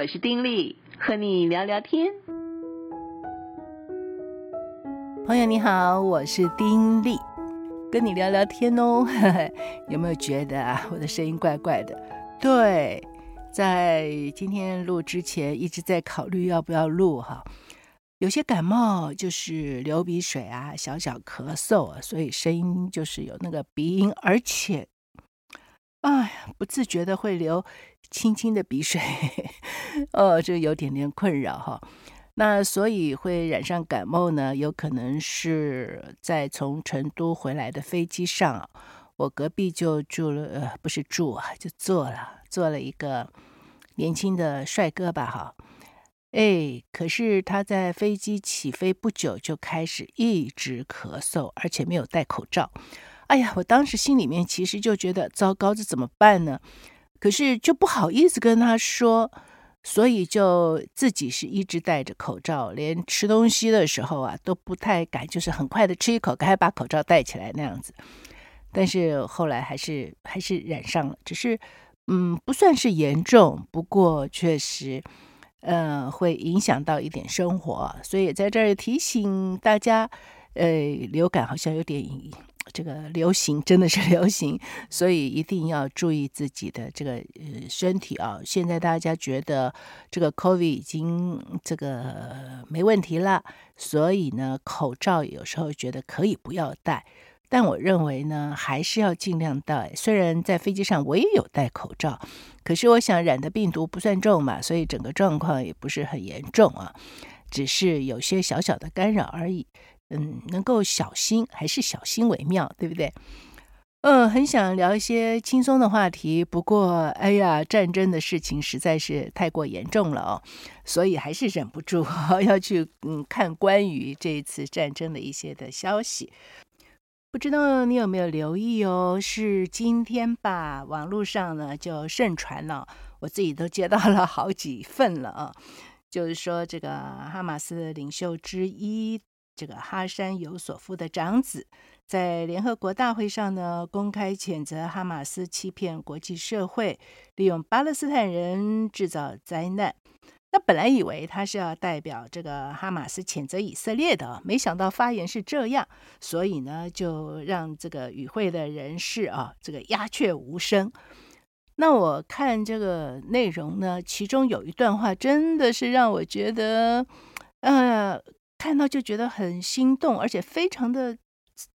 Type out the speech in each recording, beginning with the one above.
我是丁力，和你聊聊天。朋友你好，我是丁力，跟你聊聊天哦。有没有觉得啊，我的声音怪怪的？对，在今天录之前一直在考虑要不要录哈。有些感冒就是流鼻水啊，小小咳嗽啊，所以声音就是有那个鼻音，而且，哎呀，不自觉的会流轻轻的鼻水，哦，这有点点困扰哈。那所以会染上感冒呢，有可能是在从成都回来的飞机上，我隔壁就住了，呃，不是住啊，就坐了，坐了一个年轻的帅哥吧，哈。哎，可是他在飞机起飞不久就开始一直咳嗽，而且没有戴口罩。哎呀，我当时心里面其实就觉得糟糕，这怎么办呢？可是就不好意思跟他说，所以就自己是一直戴着口罩，连吃东西的时候啊都不太敢，就是很快的吃一口，赶快把口罩戴起来那样子。但是后来还是还是染上了，只是嗯不算是严重，不过确实。呃，会影响到一点生活，所以在这儿提醒大家，呃，流感好像有点这个流行，真的是 流行，所以一定要注意自己的这个呃身体啊。现在大家觉得这个 COVID 已经这个没问题了，所以呢，口罩有时候觉得可以不要戴。但我认为呢，还是要尽量戴。虽然在飞机上我也有戴口罩，可是我想染的病毒不算重嘛，所以整个状况也不是很严重啊，只是有些小小的干扰而已。嗯，能够小心还是小心为妙，对不对？嗯，很想聊一些轻松的话题，不过哎呀，战争的事情实在是太过严重了哦，所以还是忍不住 要去嗯看关于这一次战争的一些的消息。不知道你有没有留意哦？是今天吧？网络上呢就盛传了，我自己都接到了好几份了啊。就是说，这个哈马斯的领袖之一，这个哈山尤索夫的长子，在联合国大会上呢，公开谴责哈马斯欺骗国际社会，利用巴勒斯坦人制造灾难。那本来以为他是要代表这个哈马斯谴责以色列的，没想到发言是这样，所以呢，就让这个与会的人士啊，这个鸦雀无声。那我看这个内容呢，其中有一段话真的是让我觉得，呃，看到就觉得很心动，而且非常的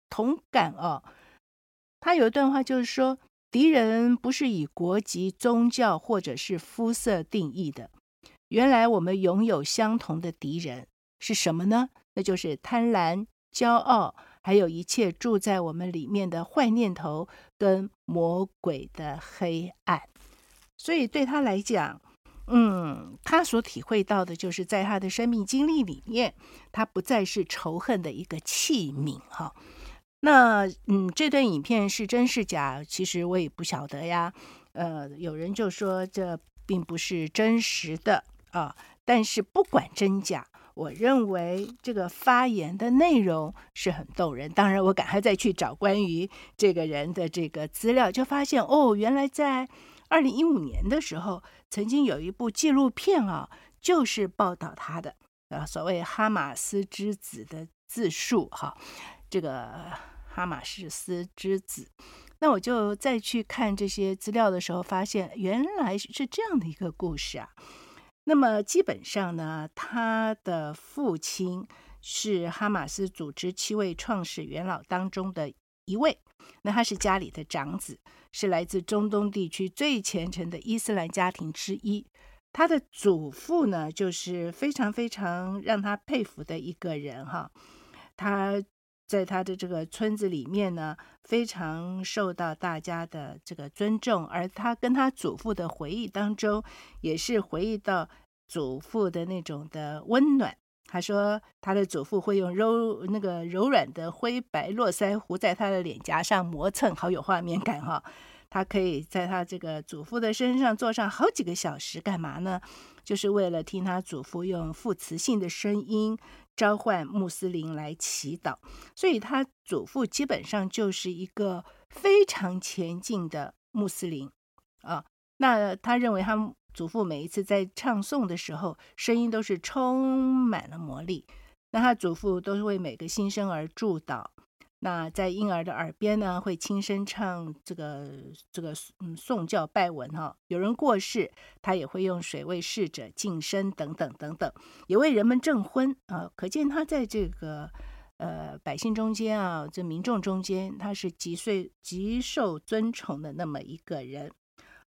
同感哦。他有一段话就是说，敌人不是以国籍、宗教或者是肤色定义的。原来我们拥有相同的敌人是什么呢？那就是贪婪、骄傲，还有一切住在我们里面的坏念头跟魔鬼的黑暗。所以对他来讲，嗯，他所体会到的就是在他的生命经历里面，他不再是仇恨的一个器皿。哈，那嗯，这段影片是真是假？其实我也不晓得呀。呃，有人就说这并不是真实的。啊！但是不管真假，我认为这个发言的内容是很动人。当然，我赶快再去找关于这个人的这个资料，就发现哦，原来在二零一五年的时候，曾经有一部纪录片啊，就是报道他的啊，所谓“哈马斯之子”的自述哈，这个哈马斯之子。那我就再去看这些资料的时候，发现原来是这样的一个故事啊。那么基本上呢，他的父亲是哈马斯组织七位创始元老当中的一位，那他是家里的长子，是来自中东地区最虔诚的伊斯兰家庭之一。他的祖父呢，就是非常非常让他佩服的一个人哈，他。在他的这个村子里面呢，非常受到大家的这个尊重。而他跟他祖父的回忆当中，也是回忆到祖父的那种的温暖。他说，他的祖父会用柔那个柔软的灰白络腮胡在他的脸颊上磨蹭，好有画面感哈。他可以在他这个祖父的身上坐上好几个小时，干嘛呢？就是为了听他祖父用副词性的声音召唤穆斯林来祈祷。所以他祖父基本上就是一个非常虔敬的穆斯林啊。那他认为他祖父每一次在唱诵的时候，声音都是充满了魔力。那他祖父都是为每个新生儿祝祷。那在婴儿的耳边呢，会轻声唱这个这个嗯颂教拜文哈。有人过世，他也会用水为逝者净身等等等等，也为人们证婚啊。可见他在这个呃百姓中间啊，这民众中间，他是极受极受尊崇的那么一个人。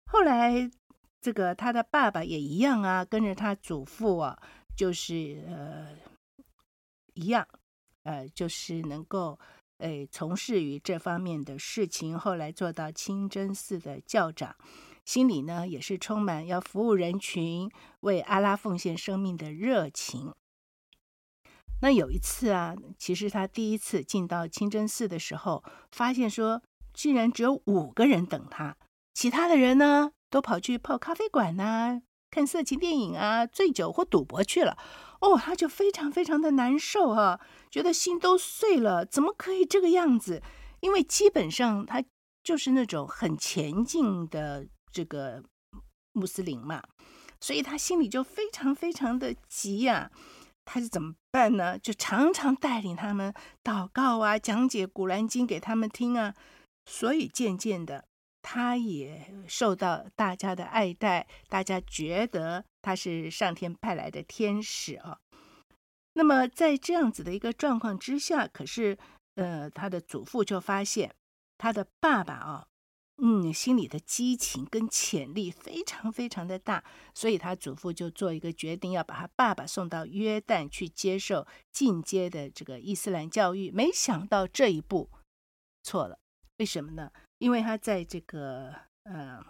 后来这个他的爸爸也一样啊，跟着他祖父啊，就是呃一样，呃就是能够。哎，从事于这方面的事情，后来做到清真寺的教长，心里呢也是充满要服务人群、为阿拉奉献生命的热情。那有一次啊，其实他第一次进到清真寺的时候，发现说，竟然只有五个人等他，其他的人呢都跑去泡咖啡馆呐、看色情电影啊、醉酒或赌博去了。哦，他就非常非常的难受哈、啊，觉得心都碎了，怎么可以这个样子？因为基本上他就是那种很前进的这个穆斯林嘛，所以他心里就非常非常的急呀、他是怎么办呢？就常常带领他们祷告啊，讲解古兰经给他们听啊。所以渐渐的，他也受到大家的爱戴，大家觉得。他是上天派来的天使啊，那么在这样子的一个状况之下，可是呃，他的祖父就发现他的爸爸啊，嗯，心里的激情跟潜力非常非常的大，所以他祖父就做一个决定，要把他爸爸送到约旦去接受进阶的这个伊斯兰教育。没想到这一步错了，为什么呢？因为他在这个呃，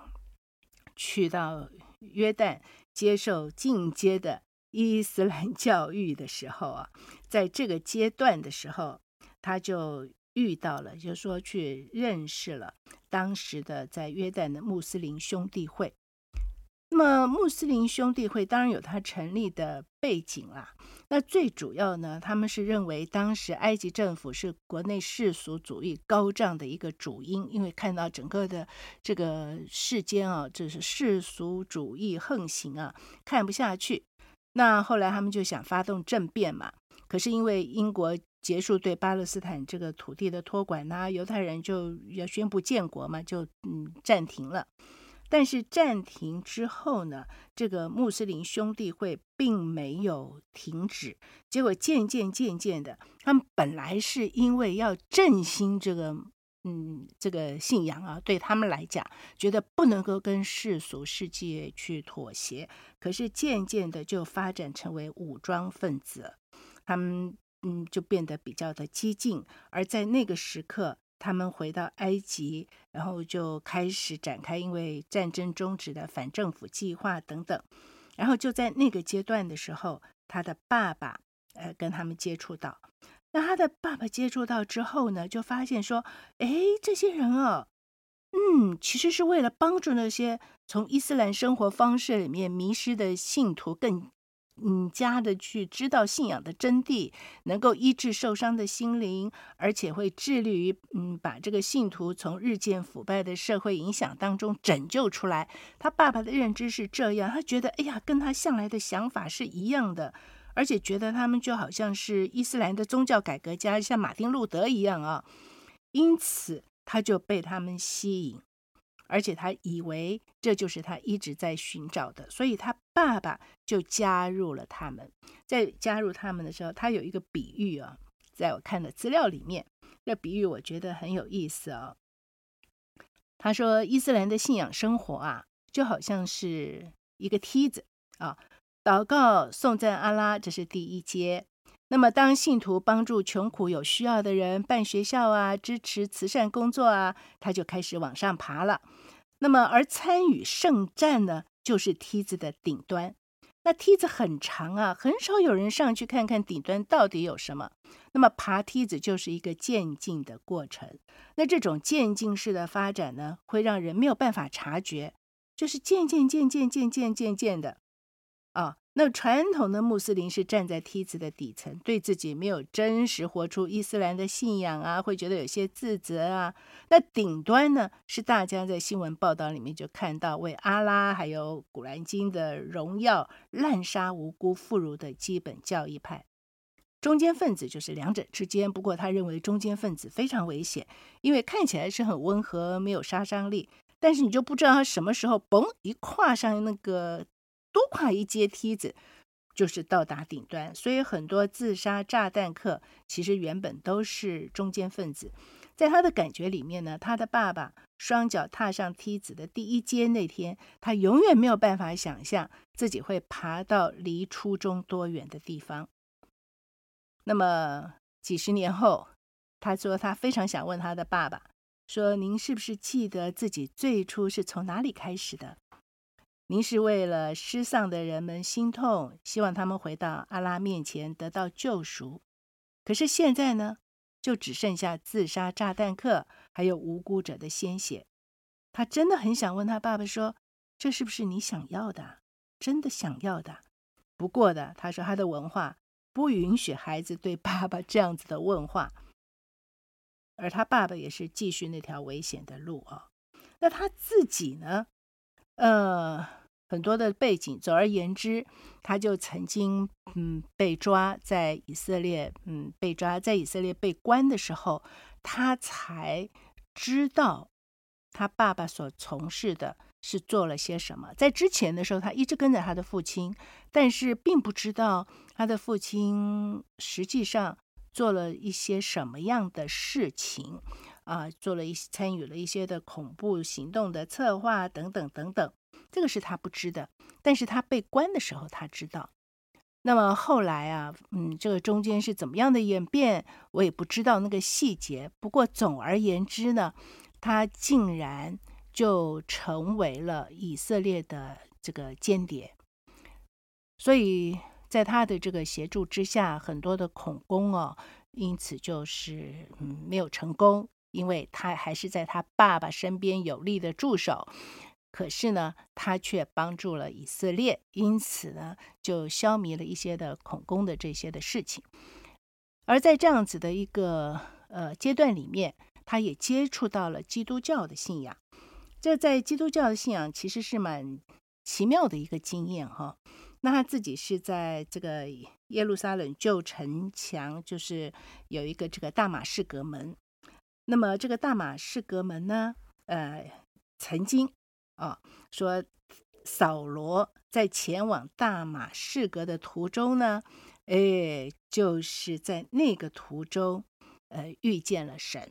去到约旦。接受进阶的伊斯兰 教育的时候啊，在这个阶段的时候，他就遇到了，就是说去认识了当时的在约旦的穆斯林兄弟会。那么穆斯林兄弟会当然有他成立的背景啦。那最主要呢，他们是认为当时埃及政府是国内世俗主义高涨的一个主因，因为看到整个的这个世间啊，就是世俗主义横行啊，看不下去。那后来他们就想发动政变嘛，可是因为英国结束对巴勒斯坦这个土地的托管呐，犹太人就要宣布建国嘛，就嗯暂停了。但是暂停之后呢，这个穆斯林兄弟会并没有停止，结果渐渐渐渐的，他们本来是因为要振兴这个，嗯，这个信仰啊，对他们来讲，觉得不能够跟世俗世界去妥协，可是渐渐的就发展成为武装分子，他们嗯就变得比较的激进，而在那个时刻。他们回到埃及，然后就开始展开因为战争终止的反政府计划等等。然后就在那个阶段的时候，他的爸爸呃跟他们接触到。那他的爸爸接触到之后呢，就发现说，哎，这些人哦，嗯，其实是为了帮助那些从伊斯兰生活方式里面迷失的信徒更。嗯，加的去知道信仰的真谛，能够医治受伤的心灵，而且会致力于嗯，把这个信徒从日渐腐败的社会影响当中拯救出来。他爸爸的认知是这样，他觉得哎呀，跟他向来的想法是一样的，而且觉得他们就好像是伊斯兰的宗教改革家，像马丁路德一样啊，因此他就被他们吸引。而且他以为这就是他一直在寻找的，所以他爸爸就加入了他们。在加入他们的时候，他有一个比喻啊，在我看的资料里面，这比喻我觉得很有意思啊。他说，伊斯兰的信仰生活啊，就好像是一个梯子啊，祷告、颂赞阿拉，这是第一阶。那么，当信徒帮助穷苦有需要的人办学校啊，支持慈善工作啊，他就开始往上爬了。那么，而参与圣战呢，就是梯子的顶端。那梯子很长啊，很少有人上去看看顶端到底有什么。那么，爬梯子就是一个渐进的过程。那这种渐进式的发展呢，会让人没有办法察觉，就是渐渐渐渐渐渐渐渐的啊。那传统的穆斯林是站在梯子的底层，对自己没有真实活出伊斯兰的信仰啊，会觉得有些自责啊。那顶端呢，是大家在新闻报道里面就看到为阿拉还有古兰经的荣耀滥杀无辜妇孺的基本教义派。中间分子就是两者之间，不过他认为中间分子非常危险，因为看起来是很温和，没有杀伤力，但是你就不知道他什么时候嘣一跨上那个。多跨一阶梯子，就是到达顶端。所以很多自杀炸弹客其实原本都是中间分子。在他的感觉里面呢，他的爸爸双脚踏上梯子的第一阶那天，他永远没有办法想象自己会爬到离初中多远的地方。那么几十年后，他说他非常想问他的爸爸，说：“您是不是记得自己最初是从哪里开始的？”您是为了失丧的人们心痛，希望他们回到阿拉面前得到救赎。可是现在呢，就只剩下自杀炸弹客还有无辜者的鲜血。他真的很想问他爸爸说：“这是不是你想要的？真的想要的？”不过的，他说他的文化不允许孩子对爸爸这样子的问话，而他爸爸也是继续那条危险的路啊。那他自己呢？呃。很多的背景，总而言之，他就曾经嗯被抓在以色列，嗯被抓在以色列被关的时候，他才知道他爸爸所从事的是做了些什么。在之前的时候，他一直跟着他的父亲，但是并不知道他的父亲实际上做了一些什么样的事情啊，做了一参与了一些的恐怖行动的策划等等等等。这个是他不知的，但是他被关的时候他知道。那么后来啊，嗯，这个中间是怎么样的演变，我也不知道那个细节。不过总而言之呢，他竟然就成为了以色列的这个间谍。所以在他的这个协助之下，很多的恐攻哦，因此就是嗯没有成功，因为他还是在他爸爸身边有力的助手。可是呢，他却帮助了以色列，因此呢，就消弭了一些的恐攻的这些的事情。而在这样子的一个呃阶段里面，他也接触到了基督教的信仰。这在基督教的信仰其实是蛮奇妙的一个经验哈。那他自己是在这个耶路撒冷旧城墙，就是有一个这个大马士革门。那么这个大马士革门呢，呃，曾经。啊、说扫罗在前往大马士革的途中呢，哎，就是在那个途中，呃，遇见了神，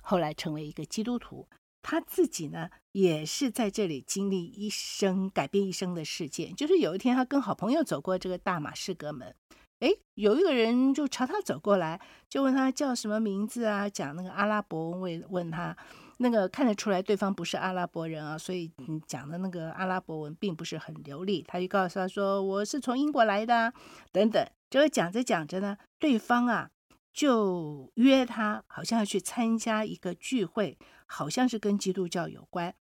后来成为一个基督徒。他自己呢，也是在这里经历一生改变一生的事件。就是有一天，他跟好朋友走过这个大马士革门，哎，有一个人就朝他走过来，就问他叫什么名字啊，讲那个阿拉伯文，问问他。那个看得出来对方不是阿拉伯人啊，所以你讲的那个阿拉伯文并不是很流利。他就告诉他说：“我是从英国来的，等等。”就讲着讲着呢，对方啊就约他，好像要去参加一个聚会，好像是跟基督教有关。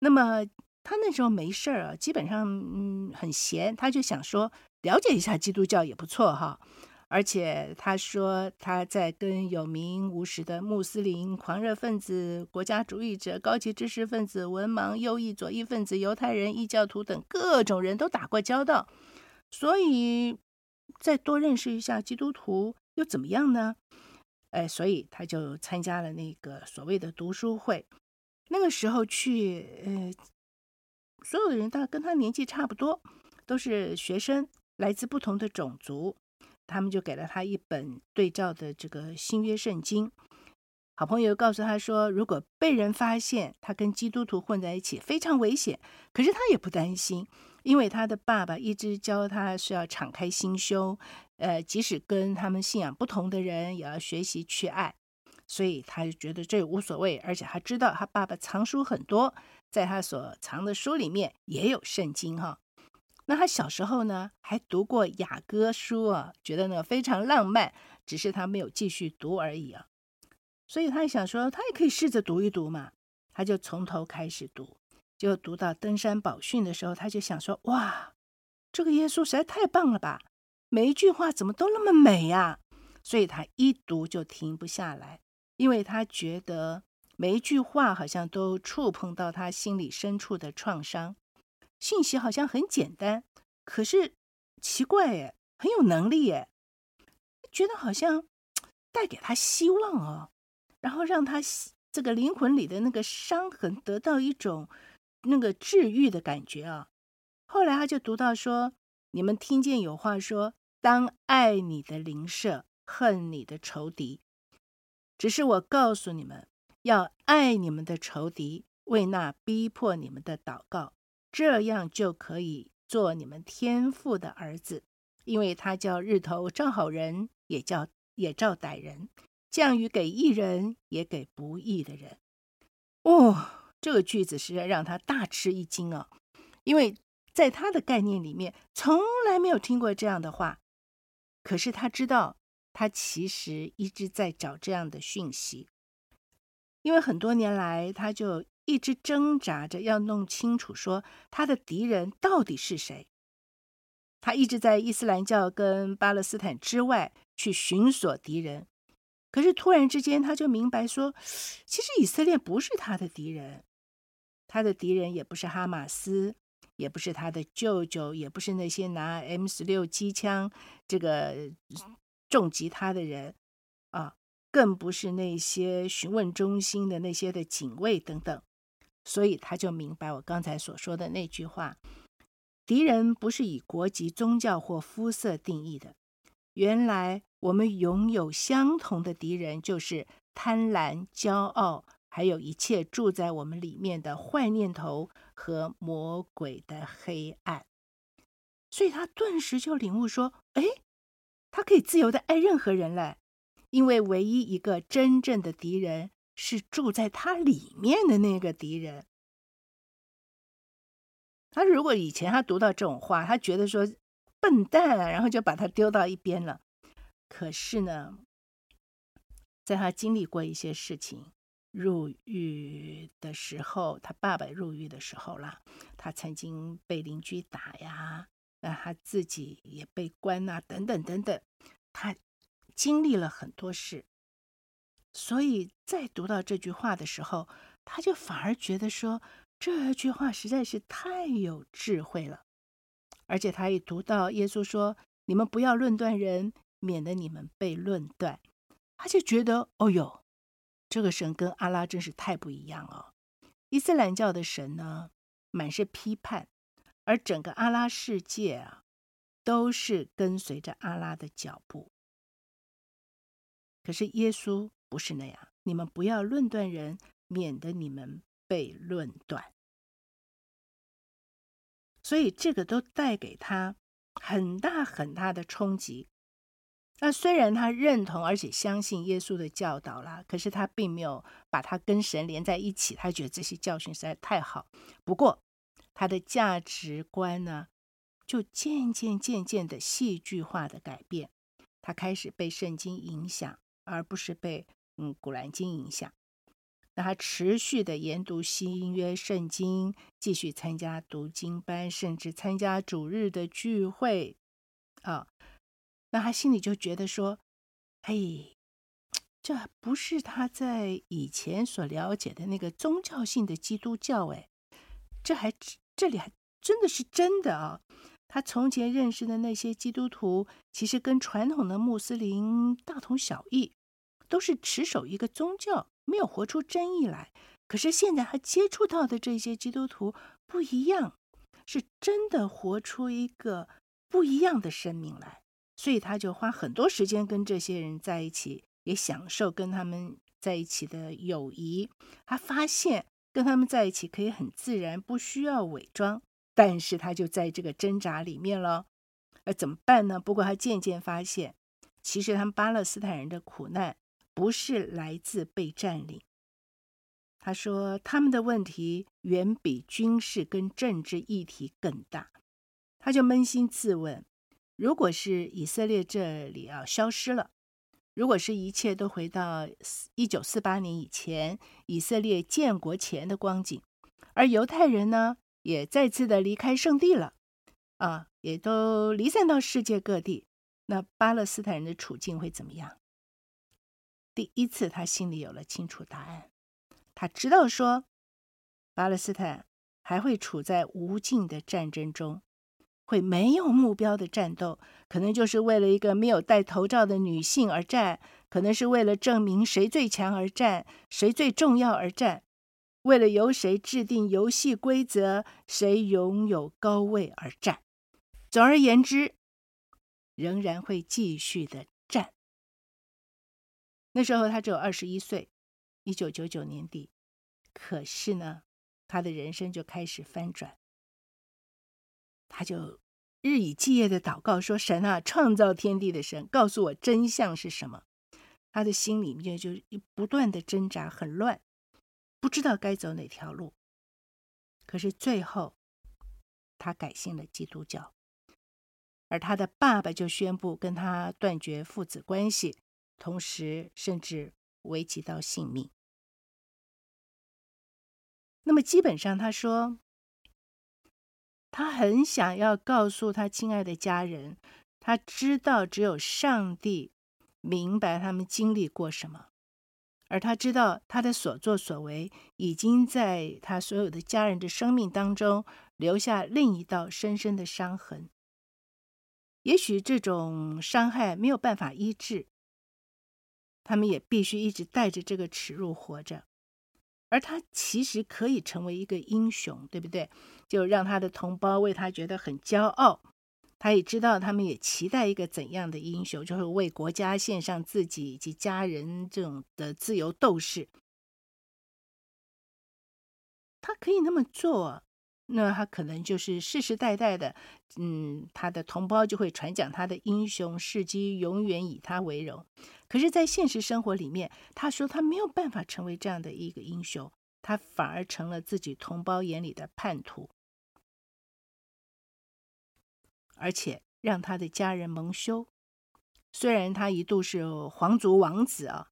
那么他那时候没事儿啊，基本上嗯很闲，他就想说了解一下基督教也不错哈。而且他说他在跟有名无实的穆斯林狂热分子、国家主义者、高级知识分子、文盲、右翼、左翼分子、犹太人、异教徒等各种人都打过交道，所以再多认识一下基督徒又怎么样呢？哎，所以他就参加了那个所谓的读书会。那个时候去，呃，所有的人大跟他年纪差不多，都是学生，来自不同的种族。他们就给了他一本对照的这个新约圣经。好朋友告诉他说，如果被人发现他跟基督徒混在一起，非常危险。可是他也不担心，因为他的爸爸一直教他是要敞开心胸，呃，即使跟他们信仰不同的人，也要学习去爱。所以他就觉得这无所谓，而且他知道他爸爸藏书很多，在他所藏的书里面也有圣经哈。那他小时候呢，还读过雅歌书啊，觉得呢非常浪漫，只是他没有继续读而已啊。所以他想说，他也可以试着读一读嘛。他就从头开始读，就读到登山宝训的时候，他就想说：哇，这个耶稣实在太棒了吧！每一句话怎么都那么美呀？所以他一读就停不下来，因为他觉得每一句话好像都触碰到他心里深处的创伤。信息好像很简单，可是奇怪耶，很有能力耶，觉得好像带给他希望哦，然后让他这个灵魂里的那个伤痕得到一种那个治愈的感觉啊。后来他就读到说：“你们听见有话说，当爱你的邻舍，恨你的仇敌。只是我告诉你们，要爱你们的仇敌，为那逼迫你们的祷告。”这样就可以做你们天父的儿子，因为他叫日头照好人，也叫也照歹人，降雨给义人，也给不义的人。哦，这个句子实在让他大吃一惊啊！因为在他的概念里面，从来没有听过这样的话。可是他知道，他其实一直在找这样的讯息，因为很多年来他就。一直挣扎着要弄清楚，说他的敌人到底是谁。他一直在伊斯兰教跟巴勒斯坦之外去寻索敌人，可是突然之间他就明白说，其实以色列不是他的敌人，他的敌人也不是哈马斯，也不是他的舅舅，也不是那些拿 M 十六机枪这个重击他的人啊，更不是那些询问中心的那些的警卫等等。所以他就明白我刚才所说的那句话：敌人不是以国籍、宗教或肤色定义的。原来我们拥有相同的敌人，就是贪婪、骄傲，还有一切住在我们里面的坏念头和魔鬼的黑暗。所以他顿时就领悟说：“哎，他可以自由的爱任何人了，因为唯一一个真正的敌人。”是住在他里面的那个敌人。他如果以前他读到这种话，他觉得说笨蛋啊，然后就把他丢到一边了。可是呢，在他经历过一些事情，入狱的时候，他爸爸入狱的时候啦，他曾经被邻居打呀，那他自己也被关啊，等等等等，他经历了很多事。所以在读到这句话的时候，他就反而觉得说这句话实在是太有智慧了。而且他一读到耶稣说：“你们不要论断人，免得你们被论断。”他就觉得，哦哟，这个神跟阿拉真是太不一样哦。伊斯兰教的神呢，满是批判，而整个阿拉世界啊，都是跟随着阿拉的脚步。可是耶稣。不是那样，你们不要论断人，免得你们被论断。所以这个都带给他很大很大的冲击。那虽然他认同而且相信耶稣的教导啦，可是他并没有把他跟神连在一起。他觉得这些教训实在太好。不过他的价值观呢，就渐渐渐渐的戏剧化的改变。他开始被圣经影响，而不是被。嗯，古兰经影响，那他持续的研读新约圣经，继续参加读经班，甚至参加主日的聚会，啊，那他心里就觉得说，嘿，这不是他在以前所了解的那个宗教性的基督教，哎，这还这里还真的是真的啊！他从前认识的那些基督徒，其实跟传统的穆斯林大同小异。都是持守一个宗教，没有活出真意来。可是现在他接触到的这些基督徒不一样，是真的活出一个不一样的生命来。所以他就花很多时间跟这些人在一起，也享受跟他们在一起的友谊。他发现跟他们在一起可以很自然，不需要伪装。但是他就在这个挣扎里面了，而怎么办呢？不过他渐渐发现，其实他们巴勒斯坦人的苦难。不是来自被占领。他说，他们的问题远比军事跟政治议题更大。他就扪心自问：如果是以色列这里啊消失了，如果是一切都回到一九四八年以前以色列建国前的光景，而犹太人呢也再次的离开圣地了啊，也都离散到世界各地。那巴勒斯坦人的处境会怎么样？第一次，他心里有了清楚答案。他知道说，巴勒斯坦还会处在无尽的战争中，会没有目标的战斗，可能就是为了一个没有戴头罩的女性而战，可能是为了证明谁最强而战，谁最重要而战，为了由谁制定游戏规则，谁拥有高位而战。总而言之，仍然会继续的战。那时候他只有二十一岁，一九九九年底。可是呢，他的人生就开始翻转。他就日以继夜的祷告说：“神啊，创造天地的神，告诉我真相是什么？”他的心里面就不断的挣扎，很乱，不知道该走哪条路。可是最后，他改信了基督教。而他的爸爸就宣布跟他断绝父子关系，同时甚至危及到性命。那么基本上，他说他很想要告诉他亲爱的家人，他知道只有上帝明白他们经历过什么，而他知道他的所作所为已经在他所有的家人的生命当中留下另一道深深的伤痕。也许这种伤害没有办法医治，他们也必须一直带着这个耻辱活着。而他其实可以成为一个英雄，对不对？就让他的同胞为他觉得很骄傲。他也知道他们也期待一个怎样的英雄，就是为国家献上自己以及家人这种的自由斗士。他可以那么做。那他可能就是世世代代的，嗯，他的同胞就会传讲他的英雄事迹，永远以他为荣。可是，在现实生活里面，他说他没有办法成为这样的一个英雄，他反而成了自己同胞眼里的叛徒，而且让他的家人蒙羞。虽然他一度是皇族王子啊，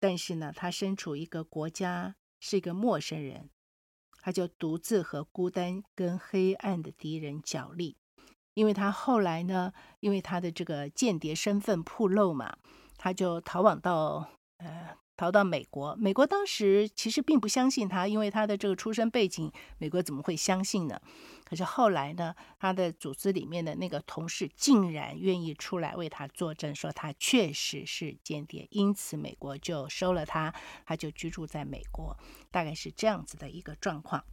但是呢，他身处一个国家，是一个陌生人。他就独自和孤单跟黑暗的敌人角力，因为他后来呢，因为他的这个间谍身份暴露嘛，他就逃往到呃。逃到美国，美国当时其实并不相信他，因为他的这个出身背景，美国怎么会相信呢？可是后来呢，他的组织里面的那个同事竟然愿意出来为他作证，说他确实是间谍，因此美国就收了他，他就居住在美国，大概是这样子的一个状况。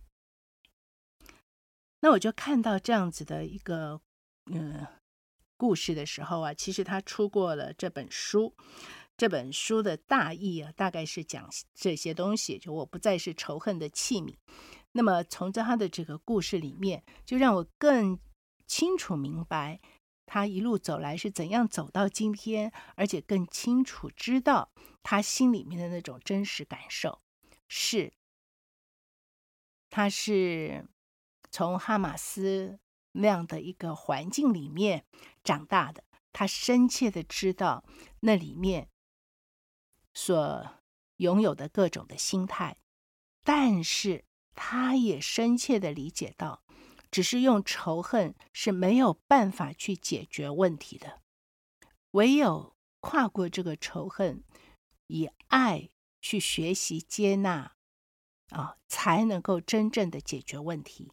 那我就看到这样子的一个嗯故事的时候啊，其实他出过了这本书。这本书的大意啊，大概是讲这些东西，就我不再是仇恨的器皿。那么从他的这个故事里面，就让我更清楚明白他一路走来是怎样走到今天，而且更清楚知道他心里面的那种真实感受是，他是从哈马斯那样的一个环境里面长大的，他深切的知道那里面。所拥有的各种的心态，但是他也深切的理解到，只是用仇恨是没有办法去解决问题的，唯有跨过这个仇恨，以爱去学习接纳，啊，才能够真正的解决问题。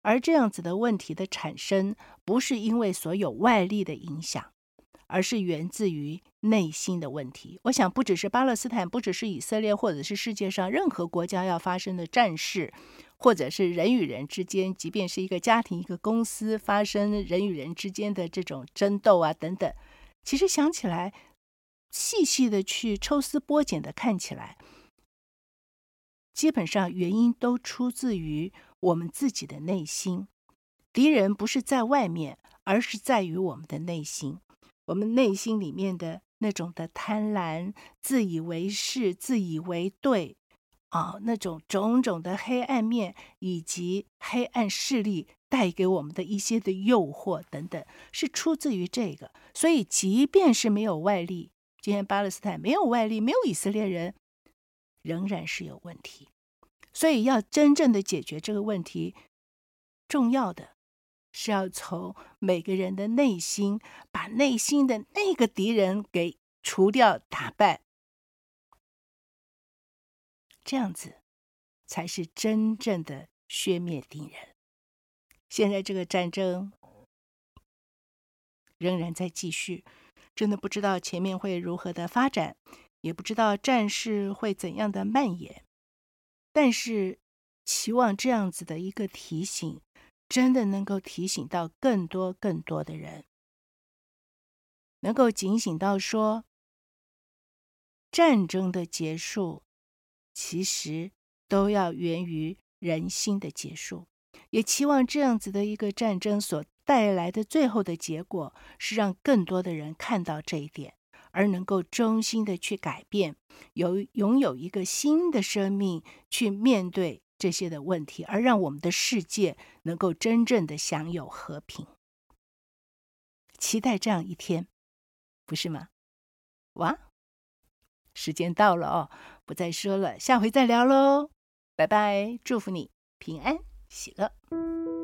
而这样子的问题的产生，不是因为所有外力的影响。而是源自于内心的问题。我想，不只是巴勒斯坦，不只是以色列，或者是世界上任何国家要发生的战事，或者是人与人之间，即便是一个家庭、一个公司发生人与人之间的这种争斗啊等等，其实想起来，细细的去抽丝剥茧的看起来，基本上原因都出自于我们自己的内心。敌人不是在外面，而是在于我们的内心。我们内心里面的那种的贪婪、自以为是、自以为对，啊，那种种种的黑暗面，以及黑暗势力带给我们的一些的诱惑等等，是出自于这个。所以，即便是没有外力，今天巴勒斯坦没有外力，没有以色列人，仍然是有问题。所以，要真正的解决这个问题，重要的是要从每个人的内心，把内心的那个敌人给除掉、打败，这样子才是真正的消灭敌人。现在这个战争仍然在继续，真的不知道前面会如何的发展，也不知道战事会怎样的蔓延，但是期望这样子的一个提醒，真的能够提醒到更多更多的人，能够警醒到说，战争的结束其实都要源于人心的结束，也期望这样子的一个战争所带来的最后的结果，是让更多的人看到这一点。而能够衷心的去改变，有拥有一个新的生命去面对这些的问题，而让我们的世界能够真正的享有和平。期待这样一天，不是吗？哇，时间到了哦，不再说了，下回再聊喽，拜拜，祝福你平安喜乐。